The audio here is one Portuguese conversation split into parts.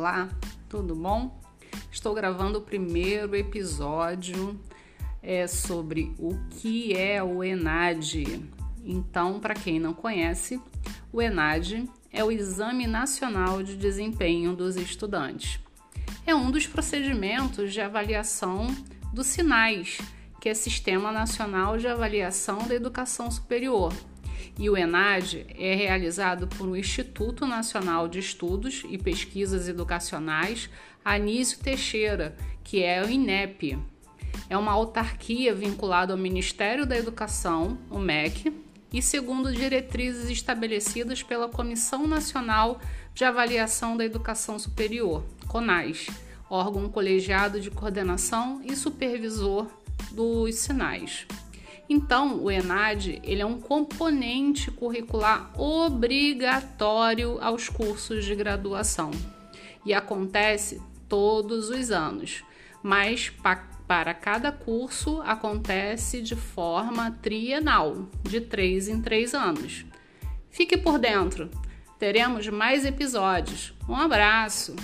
Olá, tudo bom? Estou gravando o primeiro episódio é, sobre o que é o ENAD. Então, para quem não conhece, o ENAD é o Exame Nacional de Desempenho dos Estudantes. É um dos procedimentos de avaliação dos SINAIS, que é Sistema Nacional de Avaliação da Educação Superior, e o ENAD é realizado por o Instituto Nacional de Estudos e Pesquisas Educacionais Anísio Teixeira, que é o INEP. É uma autarquia vinculada ao Ministério da Educação, o MEC, e segundo diretrizes estabelecidas pela Comissão Nacional de Avaliação da Educação Superior, CONAS, órgão colegiado de coordenação e supervisor dos sinais. Então, o ENAD ele é um componente curricular obrigatório aos cursos de graduação e acontece todos os anos, mas para cada curso acontece de forma trienal, de três em três anos. Fique por dentro, teremos mais episódios. Um abraço!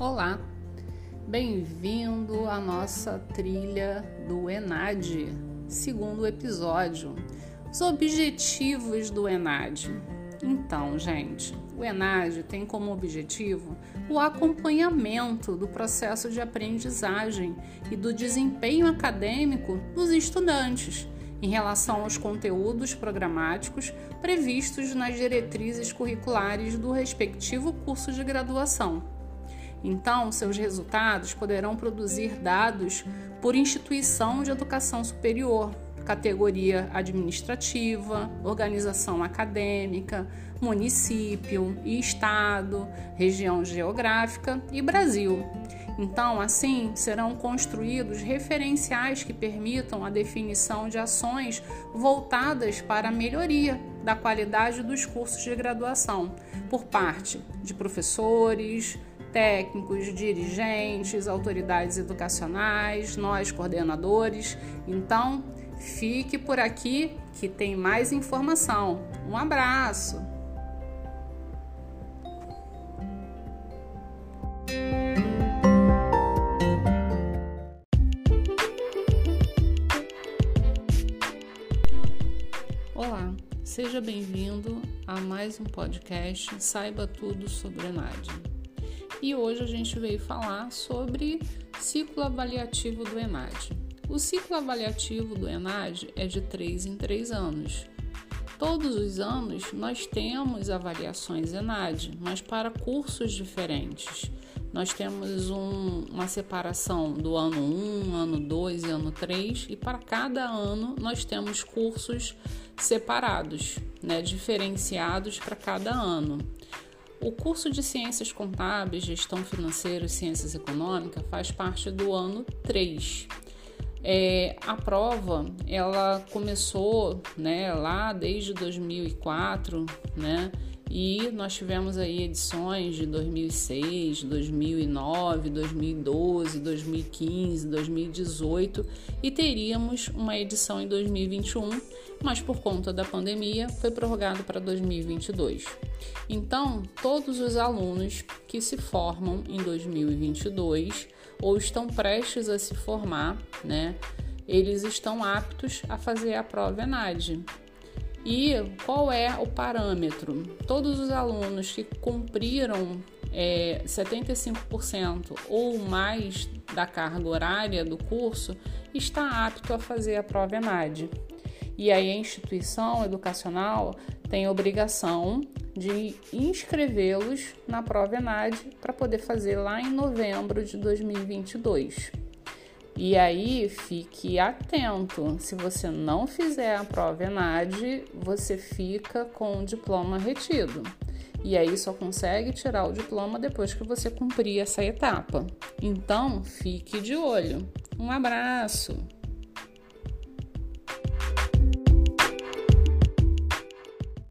Olá, bem-vindo à nossa trilha do ENAD, segundo episódio. Os objetivos do ENAD. Então, gente, o ENAD tem como objetivo o acompanhamento do processo de aprendizagem e do desempenho acadêmico dos estudantes em relação aos conteúdos programáticos previstos nas diretrizes curriculares do respectivo curso de graduação. Então, seus resultados poderão produzir dados por instituição de educação superior, categoria administrativa, organização acadêmica, município e estado, região geográfica e Brasil. Então, assim, serão construídos referenciais que permitam a definição de ações voltadas para a melhoria da qualidade dos cursos de graduação por parte de professores, técnicos, dirigentes, autoridades educacionais, nós coordenadores. Então, fique por aqui que tem mais informação. Um abraço! Olá, seja bem-vindo a mais um podcast Saiba Tudo sobre a NAD e hoje a gente veio falar sobre ciclo avaliativo do ENAD. O ciclo avaliativo do ENAD é de 3 em 3 anos. Todos os anos nós temos avaliações ENAD, mas para cursos diferentes. Nós temos um, uma separação do ano 1, ano 2 e ano 3, e para cada ano nós temos cursos separados, né, diferenciados para cada ano. O curso de Ciências Contábeis, Gestão Financeira e Ciências Econômicas faz parte do ano 3. É, a prova ela começou né, lá desde 2004, né? E nós tivemos aí edições de 2006, 2009, 2012, 2015, 2018 e teríamos uma edição em 2021, mas por conta da pandemia foi prorrogado para 2022. Então, todos os alunos que se formam em 2022 ou estão prestes a se formar, né, eles estão aptos a fazer a prova ENAD. E qual é o parâmetro? Todos os alunos que cumpriram é, 75% ou mais da carga horária do curso está apto a fazer a prova ENAD. E aí a instituição educacional tem obrigação de inscrevê-los na prova ENAD para poder fazer lá em novembro de 2022. E aí fique atento, se você não fizer a prova ENAD, você fica com o diploma retido. E aí só consegue tirar o diploma depois que você cumprir essa etapa. Então, fique de olho. Um abraço!